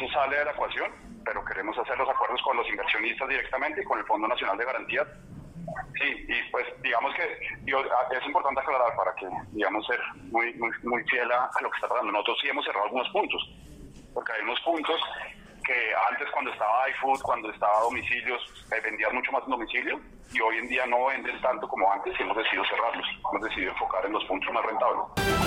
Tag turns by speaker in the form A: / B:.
A: eso sale de la ecuación, pero queremos hacer los acuerdos con los inversionistas directamente y con el Fondo Nacional de Garantías. Sí, y pues digamos que ah, es importante aclarar para que, digamos, ser muy, muy, muy fiel a, lo que está pasando. Nosotros sí hemos cerrado algunos puntos, porque hay unos puntos que antes cuando estaba iFood, cuando estaba domicilios, eh, vendían mucho más en domicilio y hoy en día no venden tanto como antes y hemos decidido cerrarlos, hemos decidido enfocar en los puntos más rentables.